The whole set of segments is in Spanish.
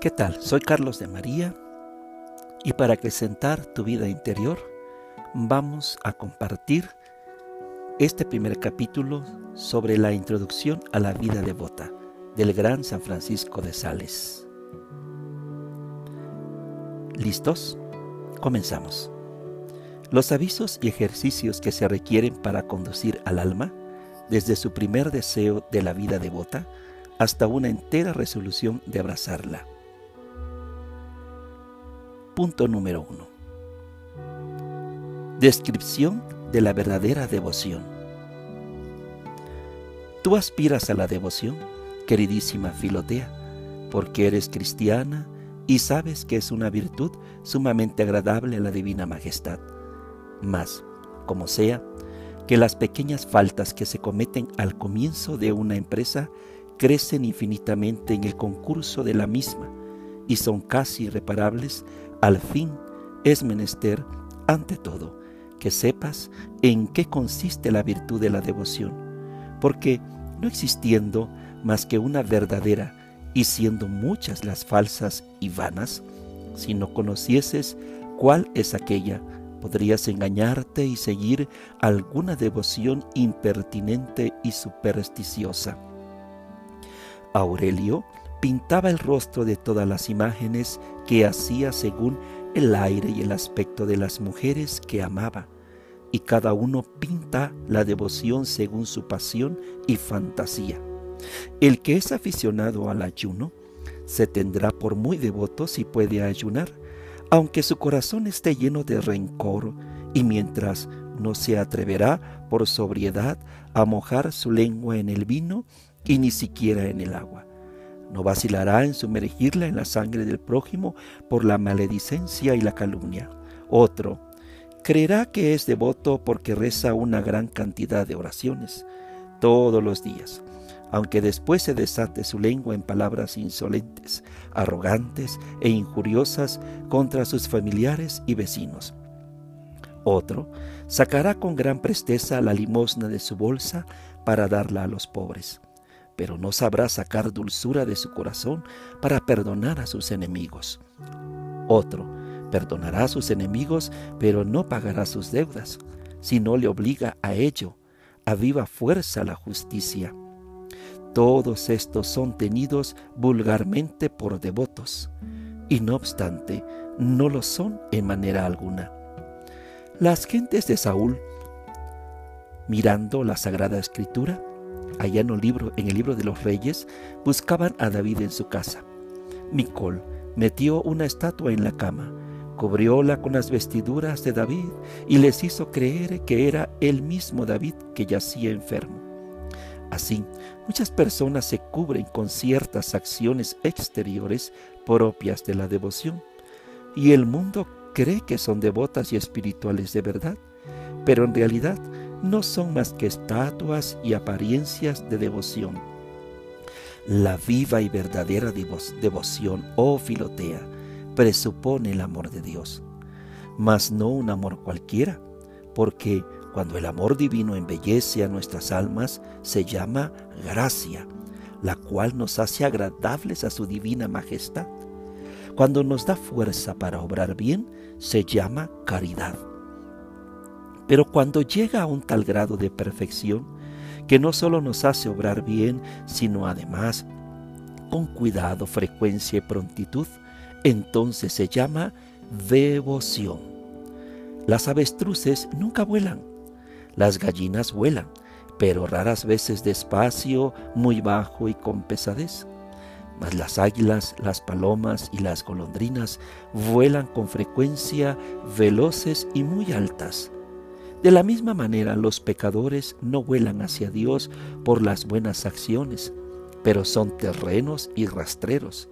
¿Qué tal? Soy Carlos de María y para acrecentar tu vida interior vamos a compartir este primer capítulo sobre la introducción a la vida devota del gran San Francisco de Sales. ¿Listos? Comenzamos. Los avisos y ejercicios que se requieren para conducir al alma, desde su primer deseo de la vida devota hasta una entera resolución de abrazarla. Punto número uno. Descripción de la verdadera devoción. Tú aspiras a la devoción, queridísima Filotea, porque eres cristiana y sabes que es una virtud sumamente agradable a la divina majestad. Mas, como sea, que las pequeñas faltas que se cometen al comienzo de una empresa crecen infinitamente en el concurso de la misma y son casi irreparables al fin es menester, ante todo, que sepas en qué consiste la virtud de la devoción, porque no existiendo más que una verdadera y siendo muchas las falsas y vanas, si no conocieses cuál es aquella, podrías engañarte y seguir alguna devoción impertinente y supersticiosa. Aurelio pintaba el rostro de todas las imágenes que hacía según el aire y el aspecto de las mujeres que amaba, y cada uno pinta la devoción según su pasión y fantasía. El que es aficionado al ayuno se tendrá por muy devoto si puede ayunar, aunque su corazón esté lleno de rencor, y mientras no se atreverá por sobriedad a mojar su lengua en el vino y ni siquiera en el agua no vacilará en sumergirla en la sangre del prójimo por la maledicencia y la calumnia. Otro, creerá que es devoto porque reza una gran cantidad de oraciones todos los días, aunque después se desate su lengua en palabras insolentes, arrogantes e injuriosas contra sus familiares y vecinos. Otro sacará con gran presteza la limosna de su bolsa para darla a los pobres pero no sabrá sacar dulzura de su corazón para perdonar a sus enemigos. Otro perdonará a sus enemigos, pero no pagará sus deudas, si no le obliga a ello, a viva fuerza la justicia. Todos estos son tenidos vulgarmente por devotos, y no obstante, no lo son en manera alguna. Las gentes de Saúl, mirando la Sagrada Escritura, allá en el, libro, en el libro de los reyes, buscaban a David en su casa. Micol metió una estatua en la cama, cubrióla con las vestiduras de David y les hizo creer que era el mismo David que yacía enfermo. Así, muchas personas se cubren con ciertas acciones exteriores propias de la devoción, y el mundo cree que son devotas y espirituales de verdad, pero en realidad no son más que estatuas y apariencias de devoción. La viva y verdadera devoción, oh Filotea, presupone el amor de Dios, mas no un amor cualquiera, porque cuando el amor divino embellece a nuestras almas, se llama gracia, la cual nos hace agradables a su divina majestad. Cuando nos da fuerza para obrar bien, se llama caridad pero cuando llega a un tal grado de perfección, que no solo nos hace obrar bien, sino además con cuidado, frecuencia y prontitud, entonces se llama devoción. Las avestruces nunca vuelan, las gallinas vuelan, pero raras veces despacio, muy bajo y con pesadez. Mas las águilas, las palomas y las golondrinas vuelan con frecuencia veloces y muy altas de la misma manera, los pecadores no vuelan hacia Dios por las buenas acciones, pero son terrenos y rastreros.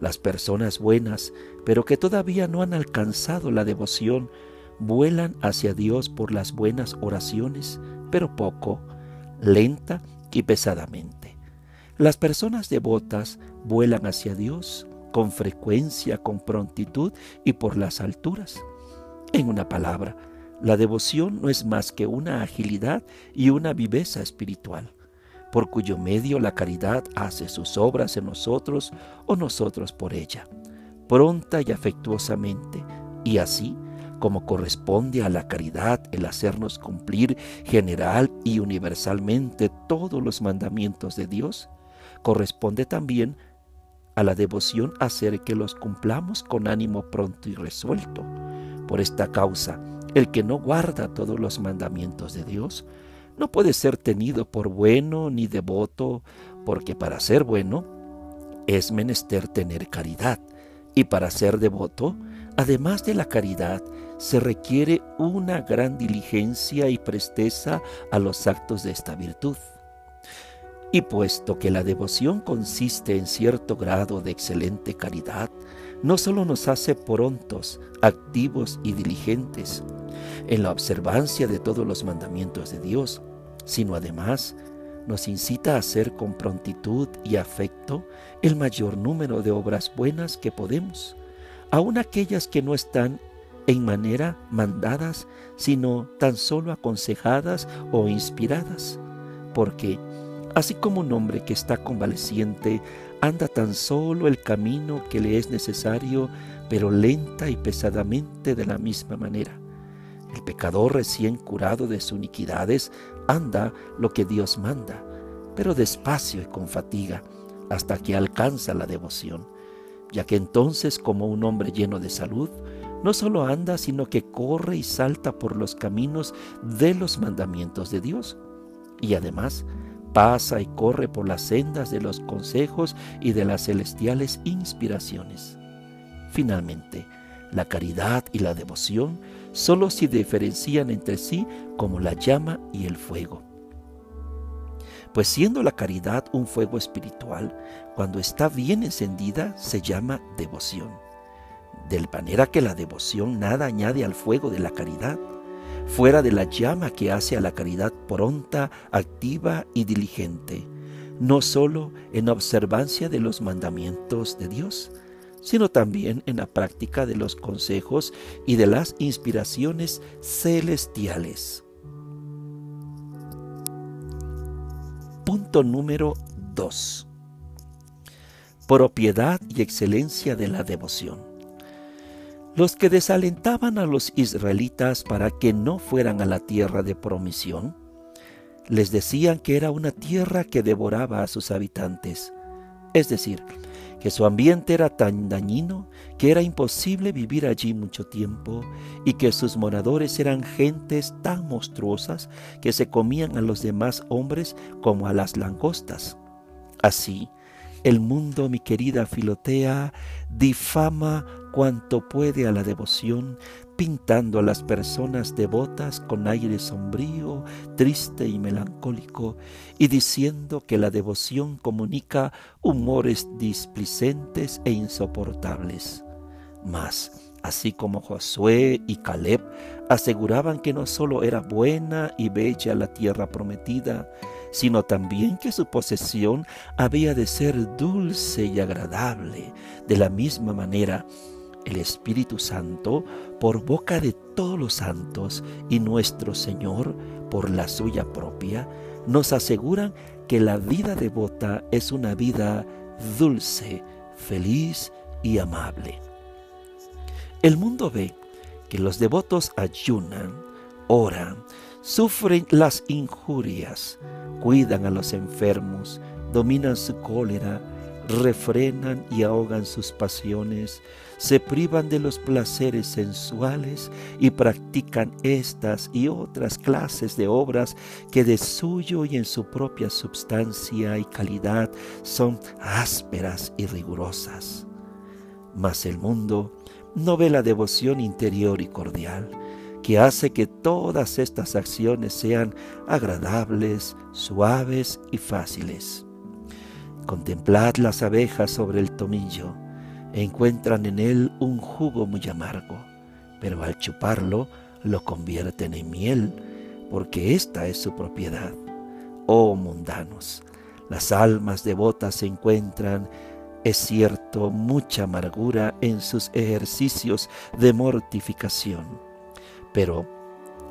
Las personas buenas, pero que todavía no han alcanzado la devoción, vuelan hacia Dios por las buenas oraciones, pero poco, lenta y pesadamente. Las personas devotas vuelan hacia Dios con frecuencia, con prontitud y por las alturas. En una palabra, la devoción no es más que una agilidad y una viveza espiritual. por cuyo medio la caridad hace sus obras en nosotros o nosotros por ella, pronta y afectuosamente, y así como corresponde a la caridad el hacernos cumplir general y universalmente todos los mandamientos de Dios, corresponde también a la devoción hacer que los cumplamos con ánimo pronto y resuelto. Por esta causa, el que no guarda todos los mandamientos de Dios, no puede ser tenido por bueno ni devoto, porque para ser bueno es menester tener caridad, y para ser devoto, además de la caridad, se requiere una gran diligencia y presteza a los actos de esta virtud. Y puesto que la devoción consiste en cierto grado de excelente caridad, no solo nos hace prontos, activos y diligentes en la observancia de todos los mandamientos de Dios, sino además nos incita a hacer con prontitud y afecto el mayor número de obras buenas que podemos, aun aquellas que no están en manera mandadas, sino tan solo aconsejadas o inspiradas, porque así como un hombre que está convaleciente anda tan solo el camino que le es necesario, pero lenta y pesadamente de la misma manera. El pecador recién curado de sus iniquidades anda lo que Dios manda, pero despacio y con fatiga, hasta que alcanza la devoción, ya que entonces como un hombre lleno de salud, no solo anda, sino que corre y salta por los caminos de los mandamientos de Dios. Y además pasa y corre por las sendas de los consejos y de las celestiales inspiraciones. Finalmente, la caridad y la devoción solo se diferencian entre sí como la llama y el fuego. Pues siendo la caridad un fuego espiritual, cuando está bien encendida se llama devoción de manera que la devoción nada añade al fuego de la caridad, fuera de la llama que hace a la caridad pronta, activa y diligente, no solo en observancia de los mandamientos de Dios, sino también en la práctica de los consejos y de las inspiraciones celestiales. Punto número 2. Propiedad y excelencia de la devoción. Los que desalentaban a los israelitas para que no fueran a la tierra de promisión, les decían que era una tierra que devoraba a sus habitantes, es decir, que su ambiente era tan dañino que era imposible vivir allí mucho tiempo y que sus moradores eran gentes tan monstruosas que se comían a los demás hombres como a las langostas. Así, el mundo, mi querida Filotea, difama cuanto puede a la devoción, pintando a las personas devotas con aire sombrío, triste y melancólico, y diciendo que la devoción comunica humores displicentes e insoportables. Mas, así como Josué y Caleb aseguraban que no sólo era buena y bella la tierra prometida, sino también que su posesión había de ser dulce y agradable. De la misma manera, el Espíritu Santo, por boca de todos los santos y nuestro Señor, por la suya propia, nos aseguran que la vida devota es una vida dulce, feliz y amable. El mundo ve que los devotos ayunan, oran, sufren las injurias, cuidan a los enfermos, dominan su cólera, refrenan y ahogan sus pasiones, se privan de los placeres sensuales y practican estas y otras clases de obras que de suyo y en su propia substancia y calidad son ásperas y rigurosas. Mas el mundo no ve la devoción interior y cordial, que hace que todas estas acciones sean agradables, suaves y fáciles. Contemplad las abejas sobre el tomillo, encuentran en él un jugo muy amargo, pero al chuparlo lo convierten en miel, porque esta es su propiedad. Oh mundanos, las almas devotas encuentran, es cierto, mucha amargura en sus ejercicios de mortificación pero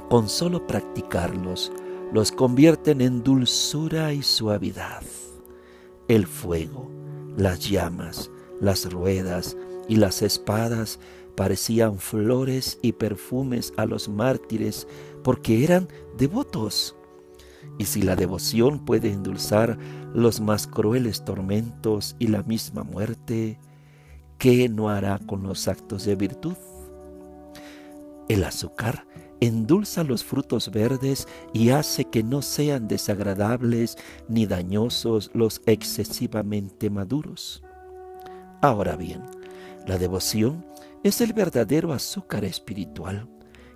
con solo practicarlos los convierten en dulzura y suavidad. El fuego, las llamas, las ruedas y las espadas parecían flores y perfumes a los mártires porque eran devotos. Y si la devoción puede endulzar los más crueles tormentos y la misma muerte, ¿qué no hará con los actos de virtud? El azúcar endulza los frutos verdes y hace que no sean desagradables ni dañosos los excesivamente maduros. Ahora bien, la devoción es el verdadero azúcar espiritual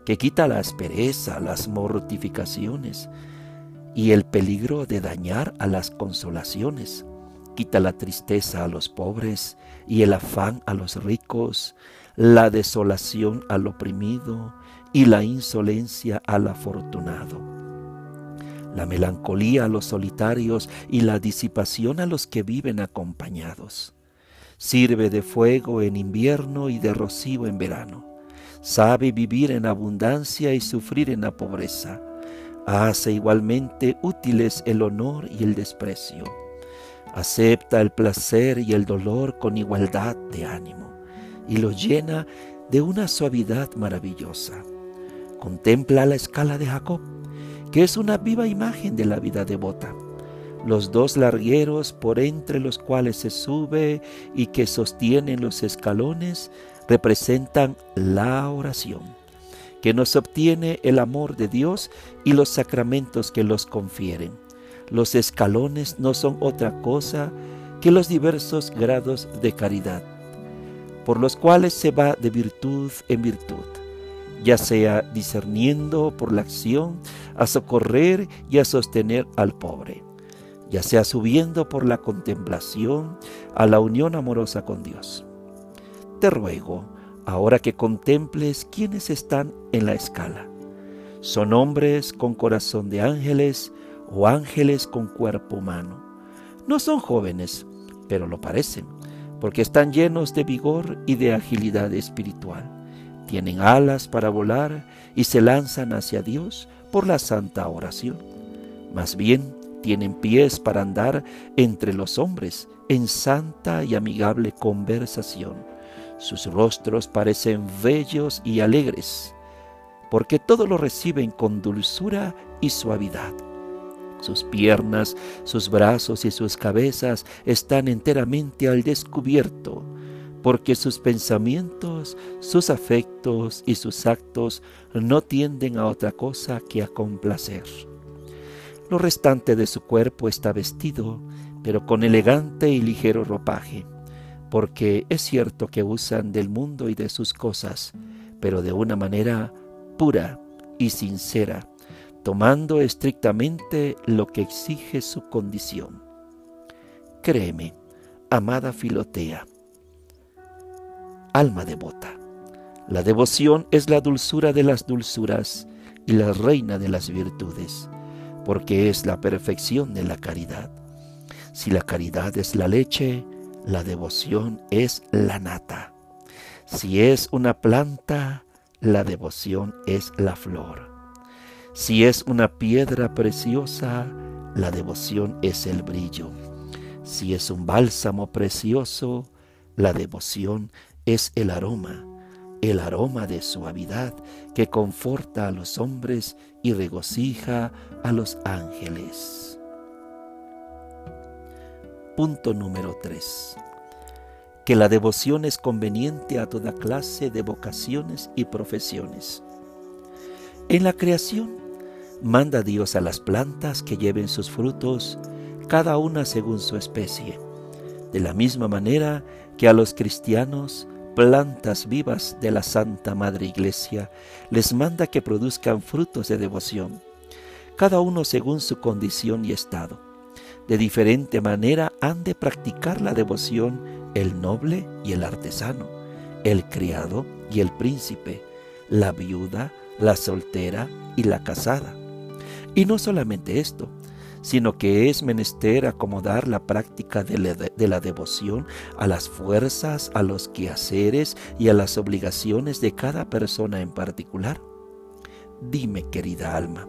que quita la aspereza, las mortificaciones y el peligro de dañar a las consolaciones. Quita la tristeza a los pobres y el afán a los ricos, la desolación al oprimido y la insolencia al afortunado, la melancolía a los solitarios y la disipación a los que viven acompañados. Sirve de fuego en invierno y de rocío en verano. Sabe vivir en abundancia y sufrir en la pobreza. Hace igualmente útiles el honor y el desprecio. Acepta el placer y el dolor con igualdad de ánimo y lo llena de una suavidad maravillosa. Contempla la escala de Jacob, que es una viva imagen de la vida devota. Los dos largueros por entre los cuales se sube y que sostienen los escalones representan la oración, que nos obtiene el amor de Dios y los sacramentos que los confieren. Los escalones no son otra cosa que los diversos grados de caridad, por los cuales se va de virtud en virtud ya sea discerniendo por la acción a socorrer y a sostener al pobre, ya sea subiendo por la contemplación a la unión amorosa con Dios. Te ruego, ahora que contemples quienes están en la escala. Son hombres con corazón de ángeles o ángeles con cuerpo humano. No son jóvenes, pero lo parecen, porque están llenos de vigor y de agilidad espiritual tienen alas para volar y se lanzan hacia Dios por la santa oración. Más bien, tienen pies para andar entre los hombres en santa y amigable conversación. Sus rostros parecen bellos y alegres, porque todo lo reciben con dulzura y suavidad. Sus piernas, sus brazos y sus cabezas están enteramente al descubierto, porque sus pensamientos, sus afectos y sus actos no tienden a otra cosa que a complacer. Lo restante de su cuerpo está vestido, pero con elegante y ligero ropaje, porque es cierto que usan del mundo y de sus cosas, pero de una manera pura y sincera, tomando estrictamente lo que exige su condición. Créeme, amada Filotea, alma devota. La devoción es la dulzura de las dulzuras y la reina de las virtudes, porque es la perfección de la caridad. Si la caridad es la leche, la devoción es la nata. Si es una planta, la devoción es la flor. Si es una piedra preciosa, la devoción es el brillo. Si es un bálsamo precioso, la devoción es el aroma, el aroma de suavidad que conforta a los hombres y regocija a los ángeles. Punto número 3. Que la devoción es conveniente a toda clase de vocaciones y profesiones. En la creación, manda Dios a las plantas que lleven sus frutos, cada una según su especie. De la misma manera que a los cristianos plantas vivas de la Santa Madre Iglesia, les manda que produzcan frutos de devoción, cada uno según su condición y estado. De diferente manera han de practicar la devoción el noble y el artesano, el criado y el príncipe, la viuda, la soltera y la casada. Y no solamente esto, sino que es menester acomodar la práctica de la, devoción a las fuerzas, a los quehaceres y a las obligaciones de cada persona en particular. Dime, querida alma,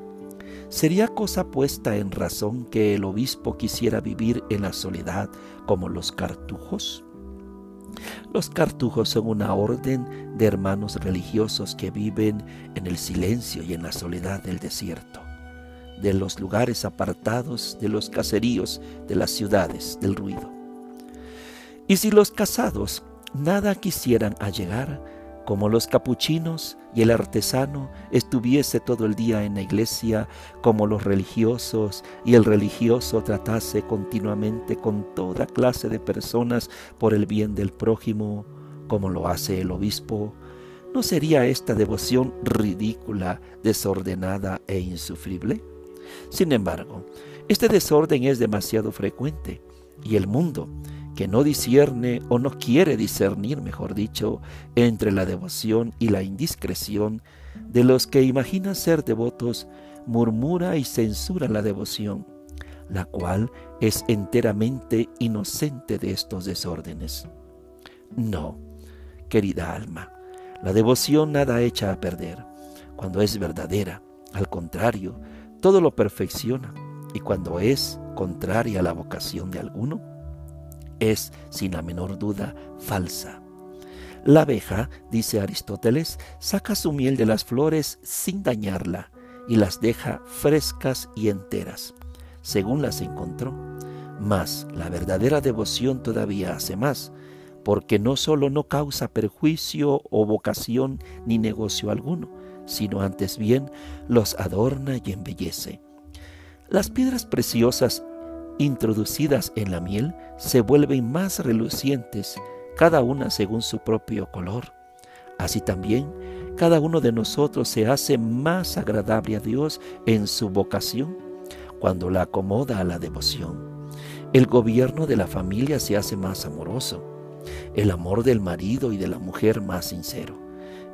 ¿Sería cosa puesta en razón que el obispo quisiera vivir en la soledad como los cartujos? Los cartujos son una orden de hermanos religiosos que viven en el silencio y en la soledad del desierto, de los lugares apartados, de los caseríos, de las ciudades, del ruido. Y si los casados nada quisieran allegar, como los capuchinos y el artesano estuviese todo el día en la iglesia, como los religiosos y el religioso tratase continuamente con toda clase de personas por el bien del prójimo, como lo hace el obispo, ¿no sería esta devoción ridícula, desordenada e insufrible? Sin embargo, este desorden es demasiado frecuente y el mundo, que no discierne o no quiere discernir, mejor dicho, entre la devoción y la indiscreción de los que imaginan ser devotos, murmura y censura la devoción, la cual es enteramente inocente de estos desórdenes. No, querida alma, la devoción nada echa a perder. Cuando es verdadera, al contrario, todo lo perfecciona, y cuando es contraria a la vocación de alguno, es, sin la menor duda, falsa. La abeja, dice Aristóteles, saca su miel de las flores sin dañarla y las deja frescas y enteras, según las encontró. Mas la verdadera devoción todavía hace más, porque no solo no causa perjuicio o vocación ni negocio alguno, sino antes bien los adorna y embellece. Las piedras preciosas introducidas en la miel se vuelven más relucientes, cada una según su propio color. Así también, cada uno de nosotros se hace más agradable a Dios en su vocación cuando la acomoda a la devoción. El gobierno de la familia se hace más amoroso, el amor del marido y de la mujer más sincero,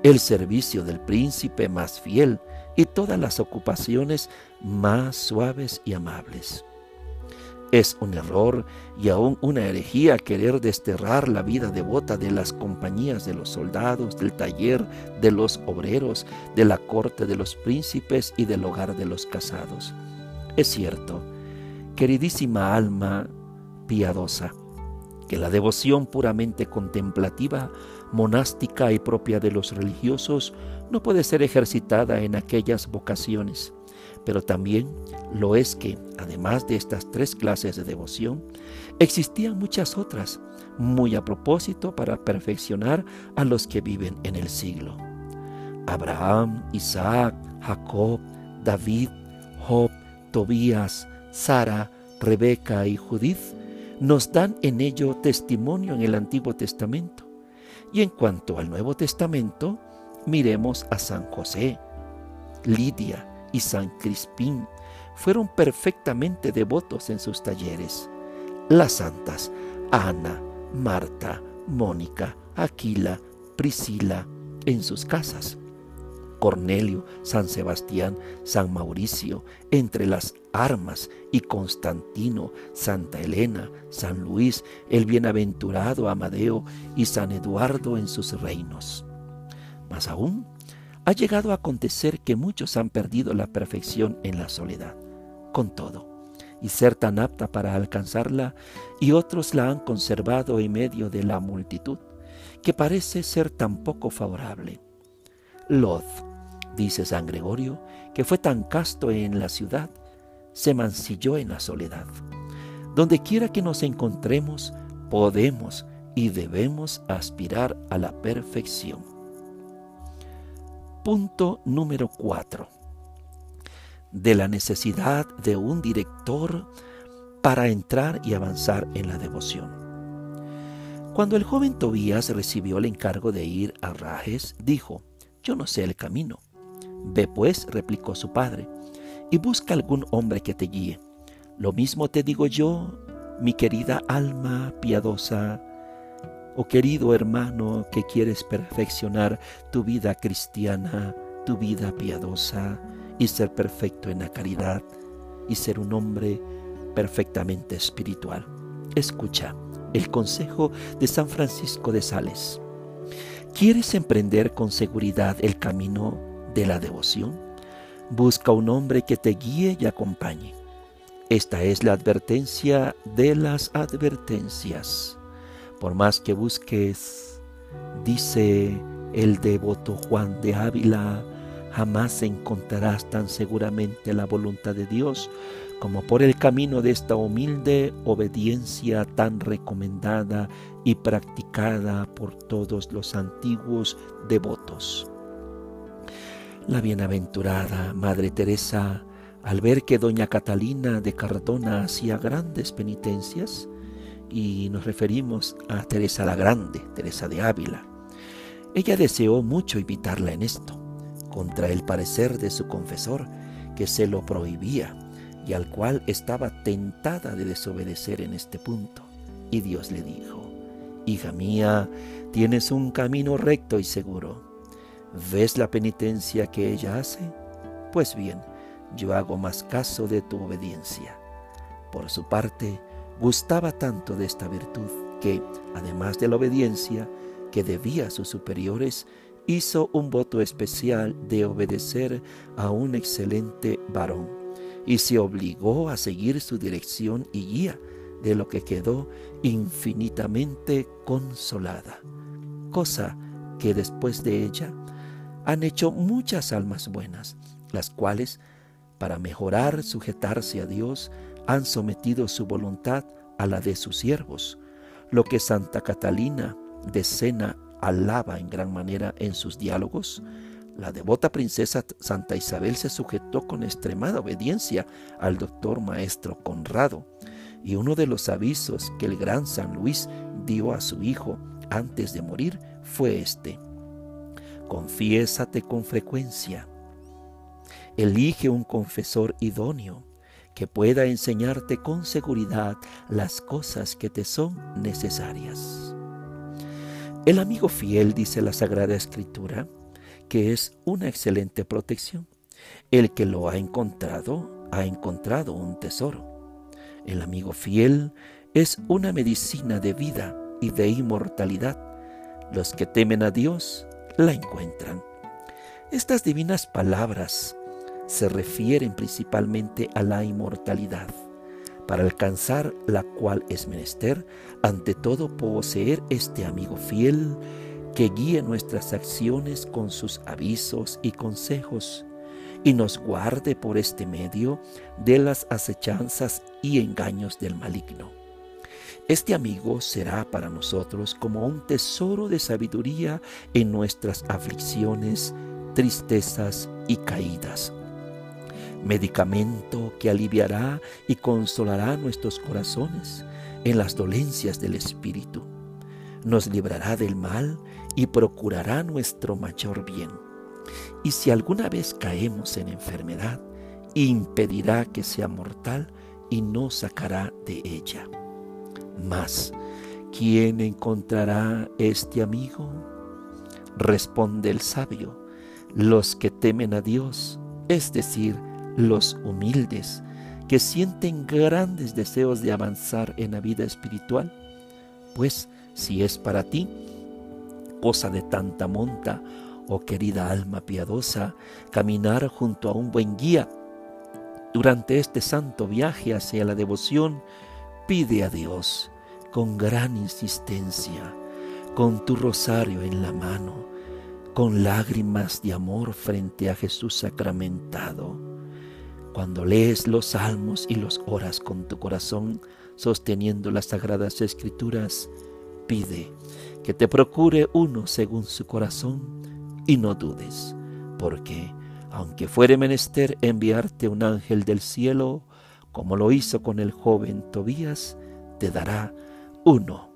el servicio del príncipe más fiel y todas las ocupaciones más suaves y amables. Es un error y aún una herejía querer desterrar la vida devota de las compañías de los soldados, del taller de los obreros, de la corte de los príncipes y del hogar de los casados. Es cierto, queridísima alma piadosa, que la devoción puramente contemplativa, monástica y propia de los religiosos no puede ser ejercitada en aquellas vocaciones pero también lo es que, además de estas tres clases de devoción, existían muchas otras, muy a propósito para perfeccionar a los que viven en el siglo. Abraham, Isaac, Jacob, David, Job, Tobías, Sara, Rebeca y Judith nos dan en ello testimonio en el Antiguo Testamento. Y en cuanto al Nuevo Testamento, miremos a San José, Lidia, y San Crispín fueron perfectamente devotos en sus talleres. Las santas Ana, Marta, Mónica, Aquila, Priscila en sus casas. Cornelio, San Sebastián, San Mauricio, entre las armas, y Constantino, Santa Elena, San Luis, el bienaventurado Amadeo y San Eduardo en sus reinos. Más aún, ha llegado a acontecer que muchos han perdido la perfección en la soledad, con todo, y ser tan apta para alcanzarla, y otros la han conservado en medio de la multitud, que parece ser tan poco favorable. Lot, dice San Gregorio, que fue tan casto en la ciudad, se mancilló en la soledad. Donde quiera que nos encontremos, podemos y debemos aspirar a la perfección. Punto número 4. De la necesidad de un director para entrar y avanzar en la devoción. Cuando el joven Tobías recibió el encargo de ir a Rajes, dijo, yo no sé el camino. Ve pues, replicó su padre, y busca algún hombre que te guíe. Lo mismo te digo yo, mi querida alma piadosa, Oh querido hermano que quieres perfeccionar tu vida cristiana, tu vida piadosa y ser perfecto en la caridad y ser un hombre perfectamente espiritual. Escucha el consejo de San Francisco de Sales. ¿Quieres emprender con seguridad el camino de la devoción? Busca un hombre que te guíe y acompañe. Esta es la advertencia de las advertencias. Por más que busques, dice el devoto Juan de Ávila, jamás encontrarás tan seguramente la voluntad de Dios como por el camino de esta humilde obediencia tan recomendada y practicada por todos los antiguos devotos. La bienaventurada Madre Teresa, al ver que doña Catalina de Cardona hacía grandes penitencias, y nos referimos a Teresa la Grande, Teresa de Ávila, ella deseó mucho evitarla en esto, contra el parecer de su confesor, que se lo prohibía y al cual estaba tentada de desobedecer en este punto. Y Dios le dijo, Hija mía, tienes un camino recto y seguro. ¿Ves la penitencia que ella hace? Pues bien, yo hago más caso de tu obediencia. Por su parte, gustaba tanto de esta virtud que, además de la obediencia que debía a sus superiores, hizo un voto especial de obedecer a un excelente varón y se obligó a seguir su dirección y guía, de lo que quedó infinitamente consolada, cosa que después de ella han hecho muchas almas buenas, las cuales, para mejorar sujetarse a Dios, han sometido su voluntad a la de sus siervos, lo que Santa Catalina de Sena alaba en gran manera en sus diálogos, la devota princesa Santa Isabel se sujetó con extremada obediencia al doctor maestro Conrado, y uno de los avisos que el gran San Luis dio a su hijo antes de morir fue este. Confiésate con frecuencia. Elige un confesor idóneo que pueda enseñarte con seguridad las cosas que te son necesarias. El amigo fiel, dice la Sagrada Escritura, que es una excelente protección. El que lo ha encontrado, ha encontrado un tesoro. El amigo fiel es una medicina de vida y de inmortalidad. Los que temen a Dios la encuentran. Estas divinas palabras se refieren principalmente a la inmortalidad, para alcanzar la cual es menester, ante todo, poseer este amigo fiel que guíe nuestras acciones con sus avisos y consejos, y nos guarde por este medio de las acechanzas y engaños del maligno. Este amigo será para nosotros como un tesoro de sabiduría en nuestras aflicciones, tristezas y caídas. Medicamento que aliviará y consolará nuestros corazones en las dolencias del espíritu. Nos librará del mal y procurará nuestro mayor bien. Y si alguna vez caemos en enfermedad, impedirá que sea mortal y nos sacará de ella. Mas, ¿quién encontrará este amigo? Responde el sabio, los que temen a Dios, es decir, los humildes, que sienten grandes deseos de avanzar en la vida espiritual. Pues, si es para ti, cosa de tanta monta, oh querida alma piadosa, caminar junto a un buen guía. Durante este santo viaje hacia la devoción, pide a Dios con gran insistencia, con tu rosario en la mano, con lágrimas de amor frente a Jesús sacramentado. Cuando lees los salmos y los oras con tu corazón, sosteniendo las sagradas escrituras, pide que te procure uno según su corazón y no dudes, porque aunque fuere menester enviarte un ángel del cielo, como lo hizo con el joven Tobías, te dará uno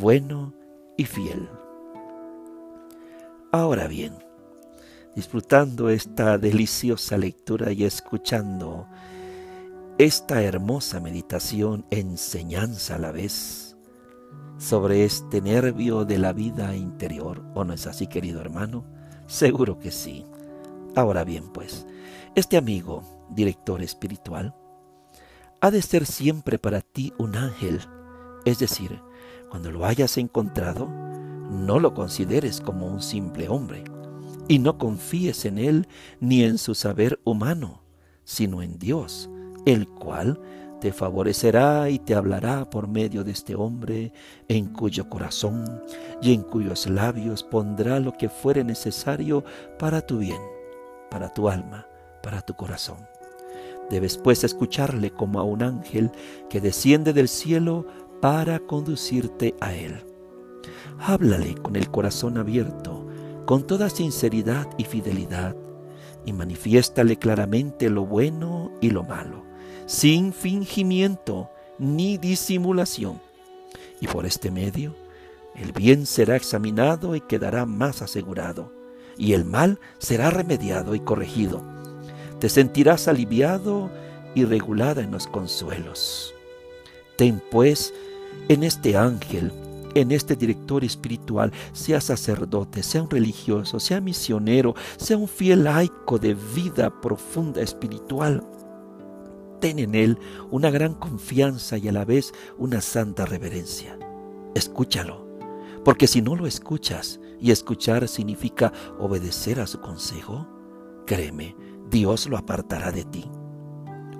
bueno y fiel. Ahora bien, disfrutando esta deliciosa lectura y escuchando esta hermosa meditación, enseñanza a la vez, sobre este nervio de la vida interior. ¿O no es así, querido hermano? Seguro que sí. Ahora bien, pues, este amigo, director espiritual, ha de ser siempre para ti un ángel. Es decir, cuando lo hayas encontrado, no lo consideres como un simple hombre. y no confíes en él ni en su saber humano, sino en Dios, el cual te favorecerá y te hablará por medio de este hombre, en cuyo corazón y en cuyos labios pondrá lo que fuere necesario para tu bien, para tu alma, para tu corazón. Debes pues escucharle como a un ángel que desciende del cielo para conducirte a él. Háblale con el corazón abierto, con toda sinceridad y fidelidad, y manifiéstale claramente lo bueno y lo malo sin fingimiento ni disimulación. Y por este medio, el bien será examinado y quedará más asegurado, y el mal será remediado y corregido. Te sentirás aliviado y regulada en los consuelos. Ten pues en este ángel, en este director espiritual, sea sacerdote, sea un religioso, sea misionero, sea un fiel laico de vida profunda espiritual, ten en Él una gran confianza y a la vez una santa reverencia. Escúchalo, porque si no lo escuchas, y escuchar significa obedecer a su consejo, créeme, Dios lo apartará de ti.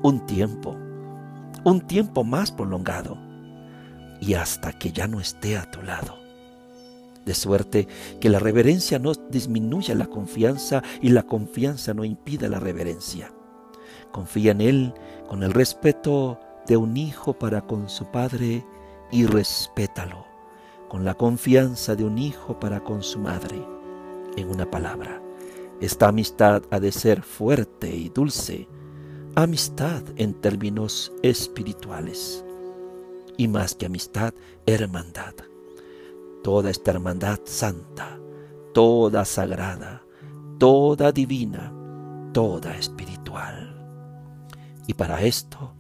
Un tiempo, un tiempo más prolongado, y hasta que ya no esté a tu lado. De suerte que la reverencia no disminuya la confianza y la confianza no impida la reverencia. Confía en Él con el respeto de un hijo para con su padre y respétalo con la confianza de un hijo para con su madre. En una palabra, esta amistad ha de ser fuerte y dulce, amistad en términos espirituales, y más que amistad, hermandad. Toda esta hermandad santa, toda sagrada, toda divina, toda espiritual. Y para esto,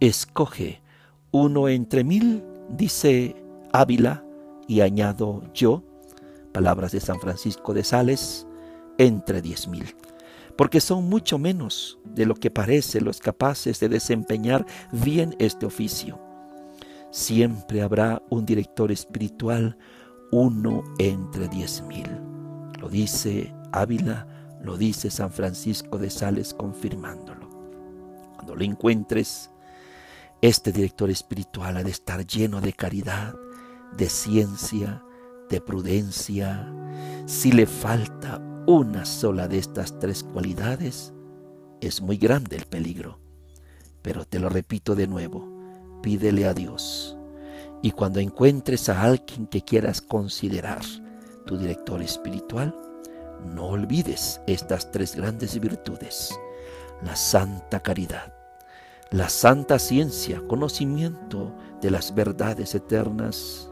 escoge uno entre mil, dice Ávila, y añado yo, palabras de San Francisco de Sales, entre diez mil, porque son mucho menos de lo que parece los capaces de desempeñar bien este oficio. Siempre habrá un director espiritual, uno entre diez mil. Lo dice Ávila, lo dice San Francisco de Sales confirmándolo lo encuentres, este director espiritual ha de estar lleno de caridad, de ciencia, de prudencia. Si le falta una sola de estas tres cualidades, es muy grande el peligro. Pero te lo repito de nuevo, pídele a Dios. Y cuando encuentres a alguien que quieras considerar tu director espiritual, no olvides estas tres grandes virtudes. La santa caridad, la santa ciencia, conocimiento de las verdades eternas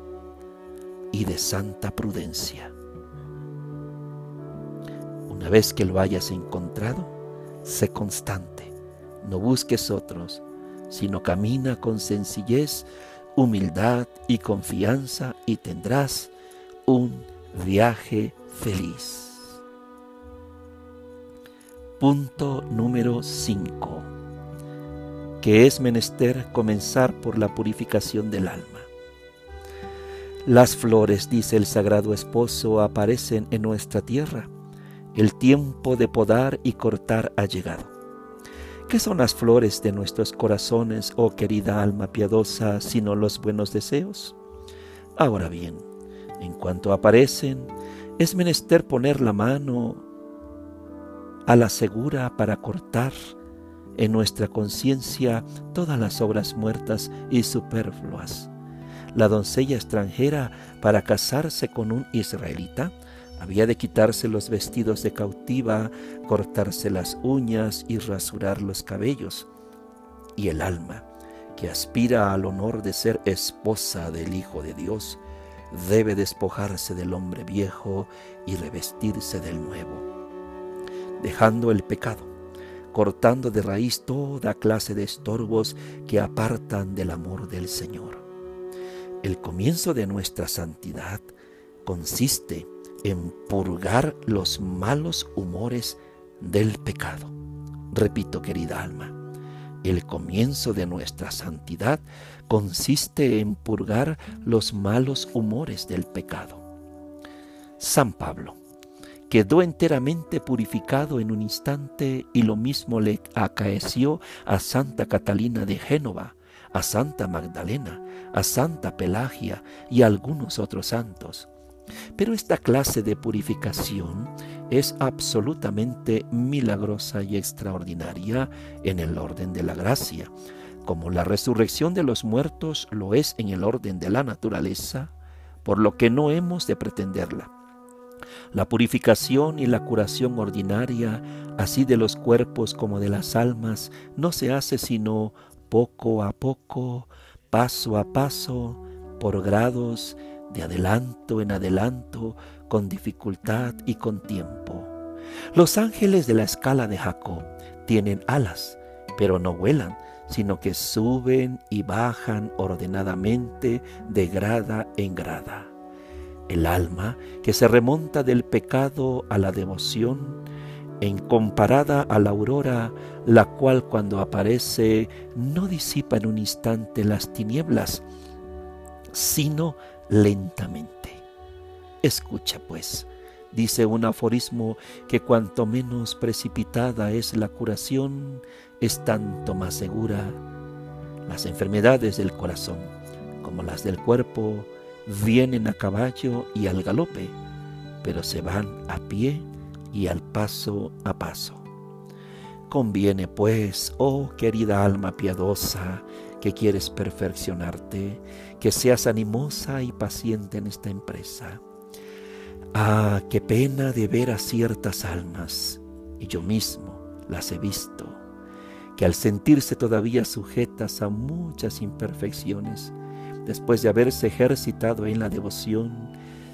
y de santa prudencia. Una vez que lo hayas encontrado, sé constante, no busques otros, sino camina con sencillez, humildad y confianza y tendrás un viaje feliz. Punto número 5 que es menester comenzar por la purificación del alma. Las flores, dice el sagrado esposo, aparecen en nuestra tierra. El tiempo de podar y cortar ha llegado. ¿Qué son las flores de nuestros corazones, oh querida alma piadosa, sino los buenos deseos? Ahora bien, en cuanto aparecen, es menester poner la mano a la segura para cortar en nuestra conciencia todas las obras muertas y superfluas. La doncella extranjera, para casarse con un israelita, había de quitarse los vestidos de cautiva, cortarse las uñas y rasurar los cabellos. Y el alma, que aspira al honor de ser esposa del Hijo de Dios, debe despojarse del hombre viejo y revestirse del nuevo, dejando el pecado cortando de raíz toda clase de estorbos que apartan del amor del Señor. El comienzo de nuestra santidad consiste en purgar los malos humores del pecado. Repito, querida alma, el comienzo de nuestra santidad consiste en purgar los malos humores del pecado. San Pablo quedó enteramente purificado en un instante y lo mismo le acaeció a Santa Catalina de Génova, a Santa Magdalena, a Santa Pelagia y a algunos otros santos. Pero esta clase de purificación es absolutamente milagrosa y extraordinaria en el orden de la gracia, como la resurrección de los muertos lo es en el orden de la naturaleza, por lo que no hemos de pretenderla. La purificación y la curación ordinaria, así de los cuerpos como de las almas, no se hace sino poco a poco, paso a paso, por grados, de adelanto en adelanto, con dificultad y con tiempo. Los ángeles de la escala de Jacob tienen alas, pero no vuelan, sino que suben y bajan ordenadamente de grada en grada. El alma que se remonta del pecado a la devoción, en comparada a la aurora, la cual cuando aparece no disipa en un instante las tinieblas, sino lentamente. Escucha pues, dice un aforismo que cuanto menos precipitada es la curación, es tanto más segura. Las enfermedades del corazón, como las del cuerpo, vienen a caballo y al galope, pero se van a pie y al paso a paso. Conviene pues, oh querida alma piadosa, que quieres perfeccionarte, que seas animosa y paciente en esta empresa. Ah, qué pena de ver a ciertas almas, y yo mismo las he visto, que al sentirse todavía sujetas a muchas imperfecciones, después de haberse ejercitado en la devoción,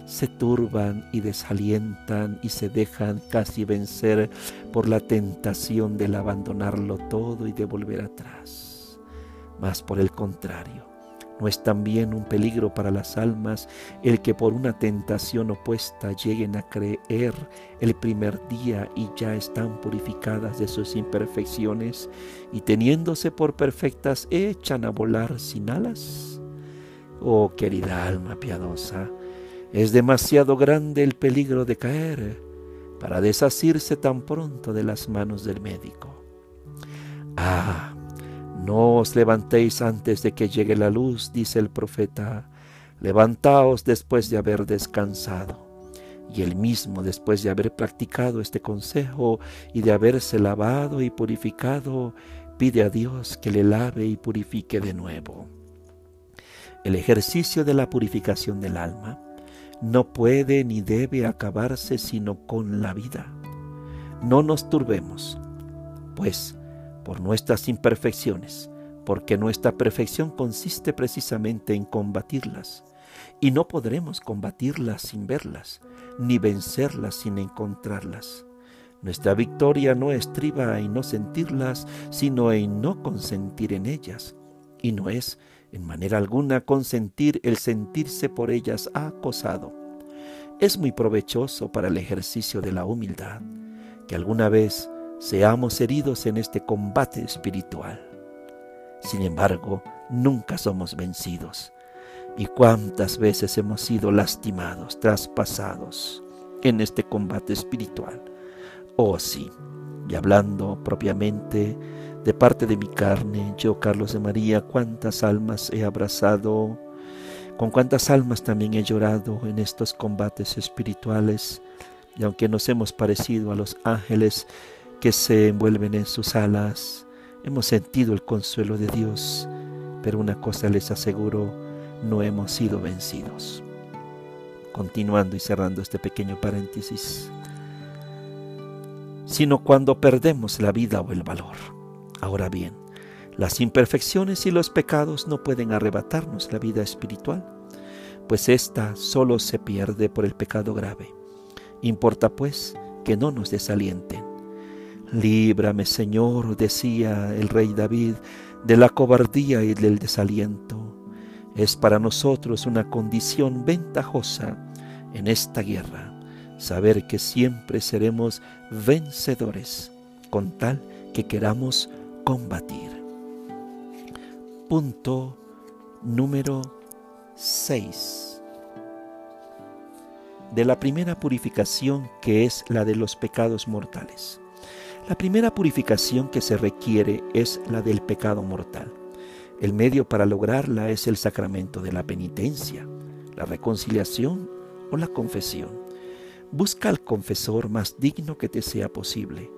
se turban y desalientan y se dejan casi vencer por la tentación del abandonarlo todo y de volver atrás. Mas por el contrario, ¿no es también un peligro para las almas el que por una tentación opuesta lleguen a creer el primer día y ya están purificadas de sus imperfecciones y teniéndose por perfectas echan a volar sin alas? Oh querida alma piadosa, es demasiado grande el peligro de caer para desasirse tan pronto de las manos del médico. Ah, no os levantéis antes de que llegue la luz, dice el profeta, levantaos después de haber descansado. Y él mismo, después de haber practicado este consejo y de haberse lavado y purificado, pide a Dios que le lave y purifique de nuevo. El ejercicio de la purificación del alma no puede ni debe acabarse sino con la vida. No nos turbemos, pues, por nuestras imperfecciones, porque nuestra perfección consiste precisamente en combatirlas, y no podremos combatirlas sin verlas, ni vencerlas sin encontrarlas. Nuestra victoria no estriba en no sentirlas, sino en no consentir en ellas, y no es en manera alguna consentir el sentirse por ellas acosado. Es muy provechoso para el ejercicio de la humildad que alguna vez seamos heridos en este combate espiritual. Sin embargo, nunca somos vencidos. Y cuántas veces hemos sido lastimados, traspasados en este combate espiritual. Oh sí, y hablando propiamente de parte de mi carne, yo, Carlos de María, cuántas almas he abrazado, con cuántas almas también he llorado en estos combates espirituales, y aunque nos hemos parecido a los ángeles que se envuelven en sus alas, hemos sentido el consuelo de Dios, pero una cosa les aseguro, no hemos sido vencidos. Continuando y cerrando este pequeño paréntesis, sino cuando perdemos la vida o el valor. Ahora bien, las imperfecciones y los pecados no pueden arrebatarnos la vida espiritual, pues ésta solo se pierde por el pecado grave. Importa pues que no nos desalienten. Líbrame, Señor, decía el rey David, de la cobardía y del desaliento. Es para nosotros una condición ventajosa en esta guerra saber que siempre seremos vencedores con tal que queramos combatir. Punto número 6. de la primera purificación que es la de los pecados mortales. La primera purificación que se requiere es la del pecado mortal. El medio para lograrla es el sacramento de la penitencia, la reconciliación o la confesión. Busca al confesor más digno que te sea posible.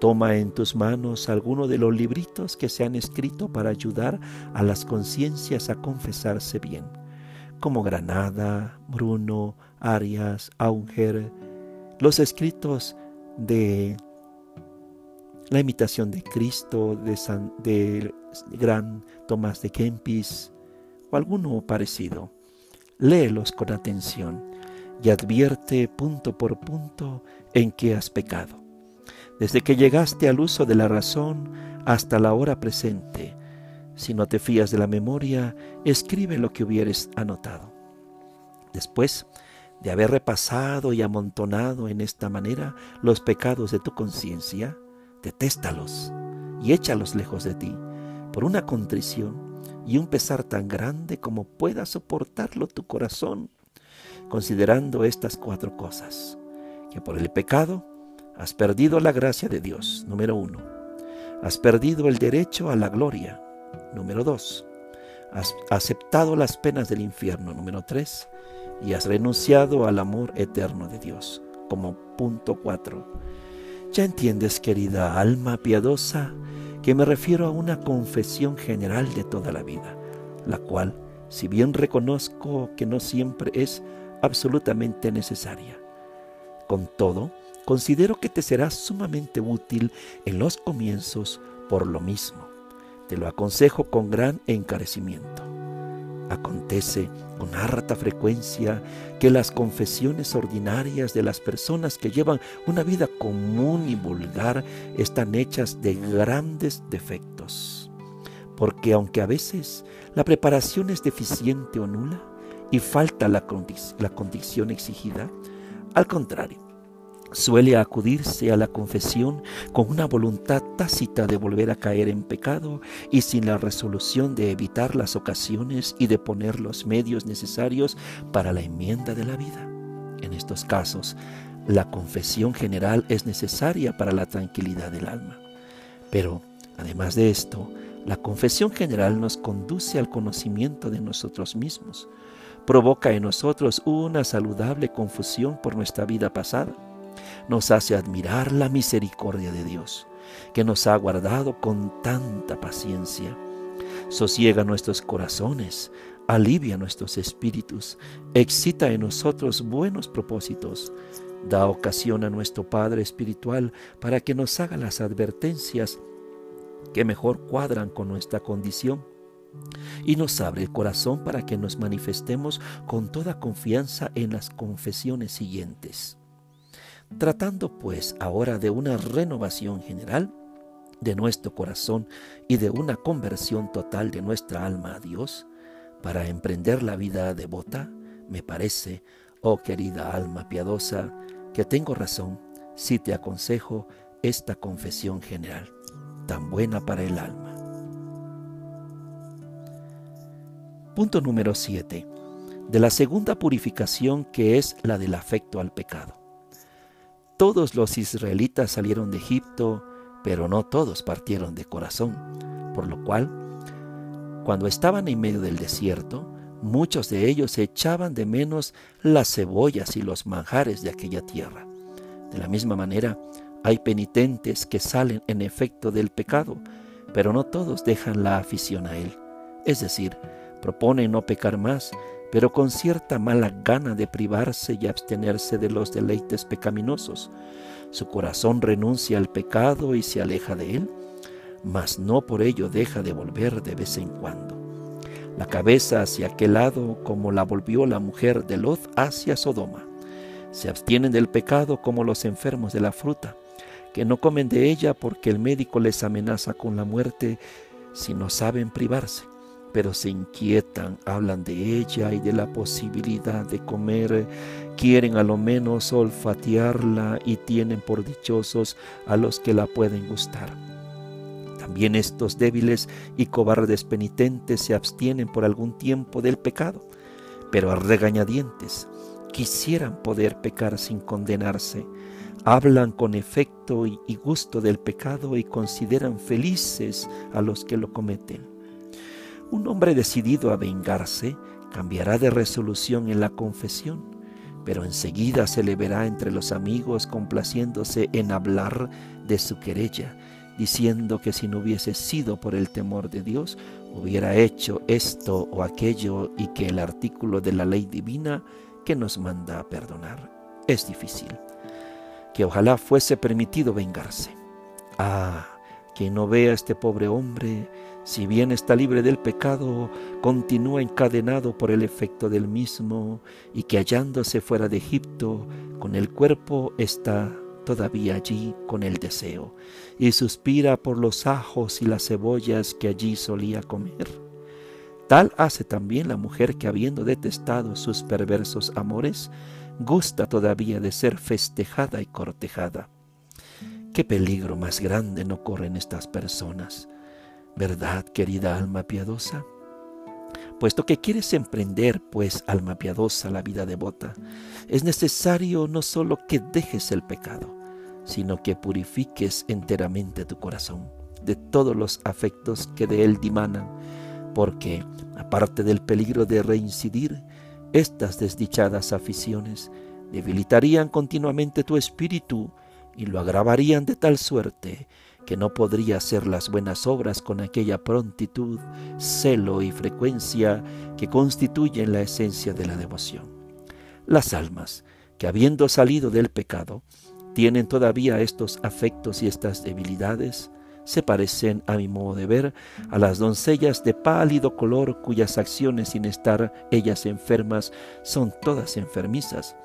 Toma en tus manos alguno de los libritos que se han escrito para ayudar a las conciencias a confesarse bien, como Granada, Bruno, Arias, Aunger, los escritos de la imitación de Cristo, de, San, de Gran Tomás de Kempis o alguno parecido. Léelos con atención y advierte punto por punto en qué has pecado. Desde que llegaste al uso de la razón hasta la hora presente, si no te fías de la memoria, escribe lo que hubieres anotado. Después de haber repasado y amontonado en esta manera los pecados de tu conciencia, detéstalos y échalos lejos de ti, por una contrición y un pesar tan grande como pueda soportarlo tu corazón, considerando estas cuatro cosas, que por el pecado has perdido la gracia de Dios, número uno, has perdido el derecho a la gloria, número dos, has aceptado las penas del infierno, número tres, y has renunciado al amor eterno de Dios, como punto cuatro. Ya entiendes, querida alma piadosa, que me refiero a una confesión general de toda la vida, la cual, si bien reconozco que no siempre es absolutamente necesaria, con todo, considero que te será sumamente útil en los comienzos por lo mismo. Te lo aconsejo con gran encarecimiento. Acontece con harta frecuencia que las confesiones ordinarias de las personas que llevan una vida común y vulgar están hechas de grandes defectos. Porque aunque a veces la preparación es deficiente o nula y falta la, la condición exigida, al contrario, Suele acudirse a la confesión con una voluntad tácita de volver a caer en pecado y sin la resolución de evitar las ocasiones y de poner los medios necesarios para la enmienda de la vida. En estos casos, la confesión general es necesaria para la tranquilidad del alma. Pero, además de esto, la confesión general nos conduce al conocimiento de nosotros mismos, provoca en nosotros una saludable confusión por nuestra vida pasada nos hace admirar la misericordia de Dios, que nos ha guardado con tanta paciencia. Sosiega nuestros corazones, alivia nuestros espíritus, excita en nosotros buenos propósitos, da ocasión a nuestro Padre Espiritual para que nos haga las advertencias que mejor cuadran con nuestra condición y nos abre el corazón para que nos manifestemos con toda confianza en las confesiones siguientes. Tratando pues ahora de una renovación general de nuestro corazón y de una conversión total de nuestra alma a Dios, para emprender la vida devota, me parece, oh querida alma piadosa, que tengo razón si te aconsejo esta confesión general, tan buena para el alma. Punto número 7. De la segunda purificación que es la del afecto al pecado. Todos los israelitas salieron de Egipto, pero no todos partieron de corazón, por lo cual, cuando estaban en medio del desierto, muchos de ellos echaban de menos las cebollas y los manjares de aquella tierra. De la misma manera, hay penitentes que salen en efecto del pecado, pero no todos dejan la afición a él. Es decir, proponen no pecar más, pero con cierta mala gana de privarse y abstenerse de los deleites pecaminosos. Su corazón renuncia al pecado y se aleja de él, mas no por ello deja de volver de vez en cuando. La cabeza hacia aquel lado como la volvió la mujer de Lot hacia Sodoma. Se abstienen del pecado como los enfermos de la fruta, que no comen de ella porque el médico les amenaza con la muerte si no saben privarse pero se inquietan, hablan de ella y de la posibilidad de comer, quieren a lo menos olfatearla y tienen por dichosos a los que la pueden gustar. También estos débiles y cobardes penitentes se abstienen por algún tiempo del pecado, pero a regañadientes quisieran poder pecar sin condenarse. Hablan con efecto y gusto del pecado y consideran felices a los que lo cometen. Un hombre decidido a vengarse cambiará de resolución en la confesión, pero enseguida se le verá entre los amigos complaciéndose en hablar de su querella, diciendo que si no hubiese sido por el temor de Dios, hubiera hecho esto o aquello y que el artículo de la ley divina que nos manda a perdonar es difícil. Que ojalá fuese permitido vengarse. Ah, quien no vea este pobre hombre, si bien está libre del pecado, continúa encadenado por el efecto del mismo, y que hallándose fuera de Egipto, con el cuerpo está todavía allí con el deseo, y suspira por los ajos y las cebollas que allí solía comer. Tal hace también la mujer que habiendo detestado sus perversos amores, gusta todavía de ser festejada y cortejada. ¿Qué peligro más grande no corren estas personas? ¿Verdad, querida alma piadosa? Puesto que quieres emprender, pues, alma piadosa, la vida devota, es necesario no solo que dejes el pecado, sino que purifiques enteramente tu corazón de todos los afectos que de él dimanan, porque, aparte del peligro de reincidir, estas desdichadas aficiones debilitarían continuamente tu espíritu y lo agravarían de tal suerte que no podría hacer las buenas obras con aquella prontitud, celo y frecuencia que constituyen la esencia de la devoción. Las almas, que habiendo salido del pecado, tienen todavía estos afectos y estas debilidades, se parecen, a mi modo de ver, a las doncellas de pálido color cuyas acciones sin estar ellas enfermas son todas enfermizas,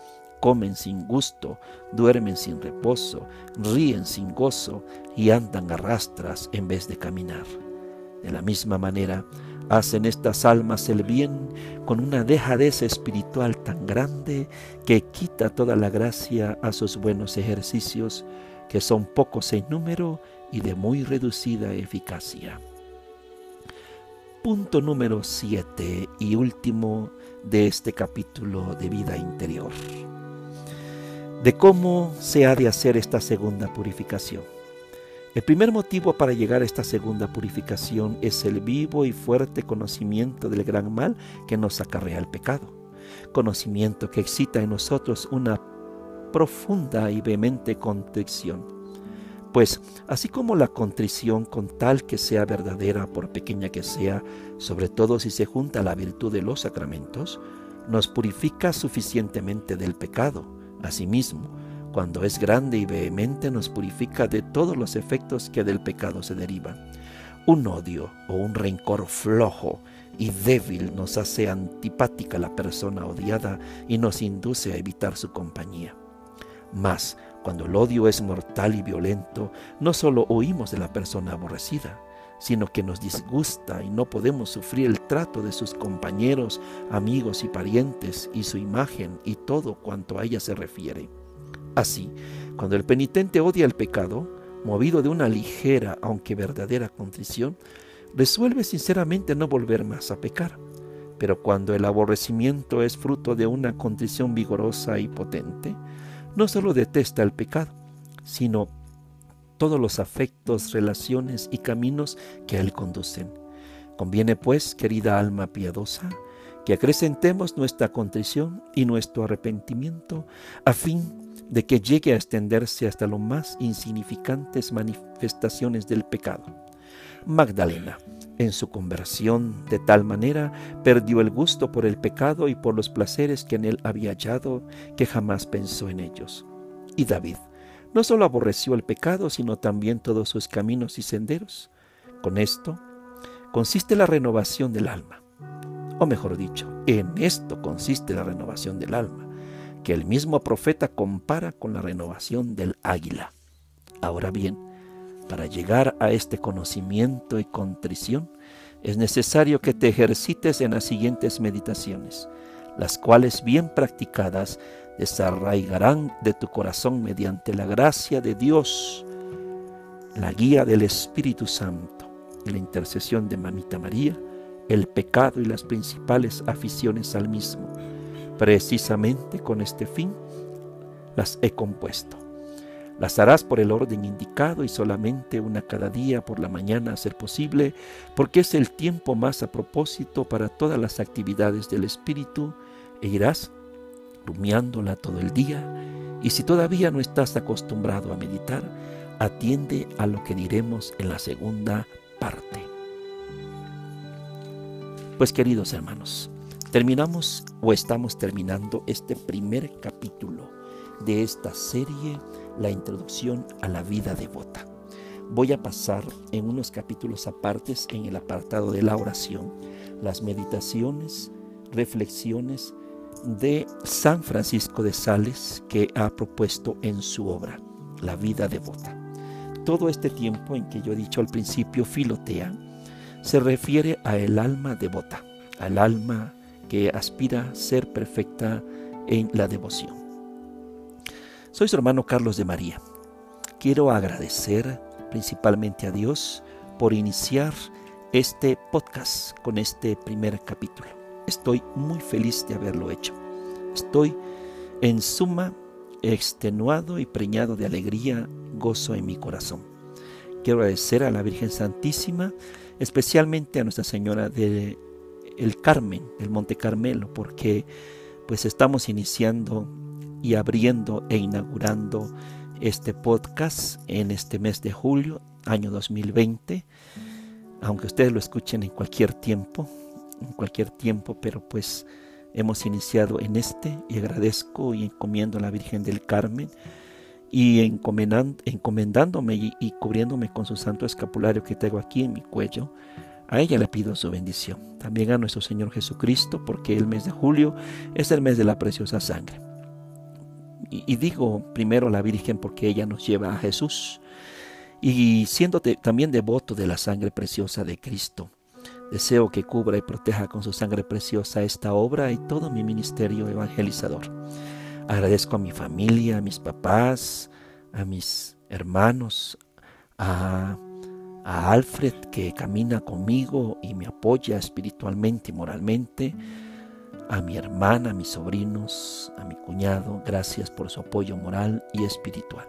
comen sin gusto, duermen sin reposo, ríen sin gozo y andan a rastras en vez de caminar. De la misma manera, hacen estas almas el bien con una dejadez espiritual tan grande que quita toda la gracia a sus buenos ejercicios, que son pocos en número y de muy reducida eficacia. Punto número 7 y último de este capítulo de vida interior de cómo se ha de hacer esta segunda purificación. El primer motivo para llegar a esta segunda purificación es el vivo y fuerte conocimiento del gran mal que nos acarrea el pecado. Conocimiento que excita en nosotros una profunda y vehemente contrición. Pues así como la contrición con tal que sea verdadera, por pequeña que sea, sobre todo si se junta a la virtud de los sacramentos, nos purifica suficientemente del pecado, Asimismo, cuando es grande y vehemente nos purifica de todos los efectos que del pecado se derivan. Un odio o un rencor flojo y débil nos hace antipática la persona odiada y nos induce a evitar su compañía. Mas, cuando el odio es mortal y violento, no solo oímos de la persona aborrecida, sino que nos disgusta y no podemos sufrir el trato de sus compañeros, amigos y parientes y su imagen y todo cuanto a ella se refiere. Así, cuando el penitente odia el pecado, movido de una ligera aunque verdadera contrición, resuelve sinceramente no volver más a pecar. Pero cuando el aborrecimiento es fruto de una contrición vigorosa y potente, no solo detesta el pecado, sino todos los afectos, relaciones y caminos que a Él conducen. Conviene, pues, querida alma piadosa, que acrecentemos nuestra contrición y nuestro arrepentimiento a fin de que llegue a extenderse hasta las más insignificantes manifestaciones del pecado. Magdalena, en su conversión de tal manera, perdió el gusto por el pecado y por los placeres que en él había hallado, que jamás pensó en ellos. Y David, no solo aborreció el pecado, sino también todos sus caminos y senderos. Con esto consiste la renovación del alma. O mejor dicho, en esto consiste la renovación del alma, que el mismo profeta compara con la renovación del águila. Ahora bien, para llegar a este conocimiento y contrición, es necesario que te ejercites en las siguientes meditaciones, las cuales bien practicadas desarraigarán de tu corazón mediante la gracia de Dios, la guía del Espíritu Santo y la intercesión de Mamita María, el pecado y las principales aficiones al mismo, Precisamente con este fin las he compuesto. Las harás por el orden indicado y solamente una cada día por la mañana a ser posible, porque es el tiempo más a propósito para todas las actividades del Espíritu e irás rumiándola todo el día. Y si todavía no estás acostumbrado a meditar, atiende a lo que diremos en la segunda parte. Pues queridos hermanos, terminamos o estamos terminando este primer capítulo de esta serie, la introducción a la vida devota. Voy a pasar en unos capítulos apartes en el apartado de la oración, las meditaciones, reflexiones de San Francisco de Sales que ha propuesto en su obra, La vida devota. Todo este tiempo en que yo he dicho al principio, filotea, se refiere a el alma devota, al alma que aspira a ser perfecta en la devoción. Soy su hermano Carlos de María. Quiero agradecer principalmente a Dios por iniciar este podcast con este primer capítulo. Estoy muy feliz de haberlo hecho. Estoy en suma extenuado y preñado de alegría, gozo en mi corazón. Quiero agradecer a la Virgen Santísima, especialmente a Nuestra Señora de el Carmen, del Monte Carmelo, porque pues estamos iniciando y abriendo e inaugurando este podcast en este mes de julio, año 2020, aunque ustedes lo escuchen en cualquier tiempo, en cualquier tiempo, pero pues hemos iniciado en este y agradezco y encomiendo a la Virgen del Carmen y encomendándome y, y, cubriéndome con su santo escapulario que tengo aquí en mi cuello, a ella le pido su bendición. También a nuestro Señor Jesucristo, porque el mes de julio es el mes de la preciosa sangre. Y, y digo primero a la Virgen porque ella nos lleva a Jesús. Y siendo también devoto de la sangre preciosa de Cristo, Deseo que cubra y proteja con su sangre preciosa esta obra y todo mi ministerio evangelizador. Agradezco a mi familia, a mis papás, a mis hermanos, a, a Alfred que camina conmigo y me apoya espiritualmente y moralmente, a mi hermana, a mis sobrinos, a mi cuñado, gracias por su apoyo moral y espiritual.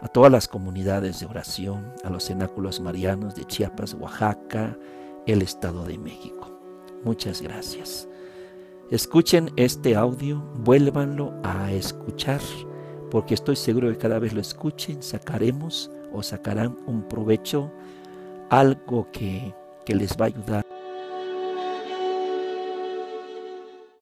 A todas las comunidades de oración, a los cenáculos marianos de Chiapas, Oaxaca, el Estado de México. Muchas gracias. Escuchen este audio, vuélvanlo a escuchar, porque estoy seguro que cada vez lo escuchen, sacaremos o sacarán un provecho, algo que, que les va a ayudar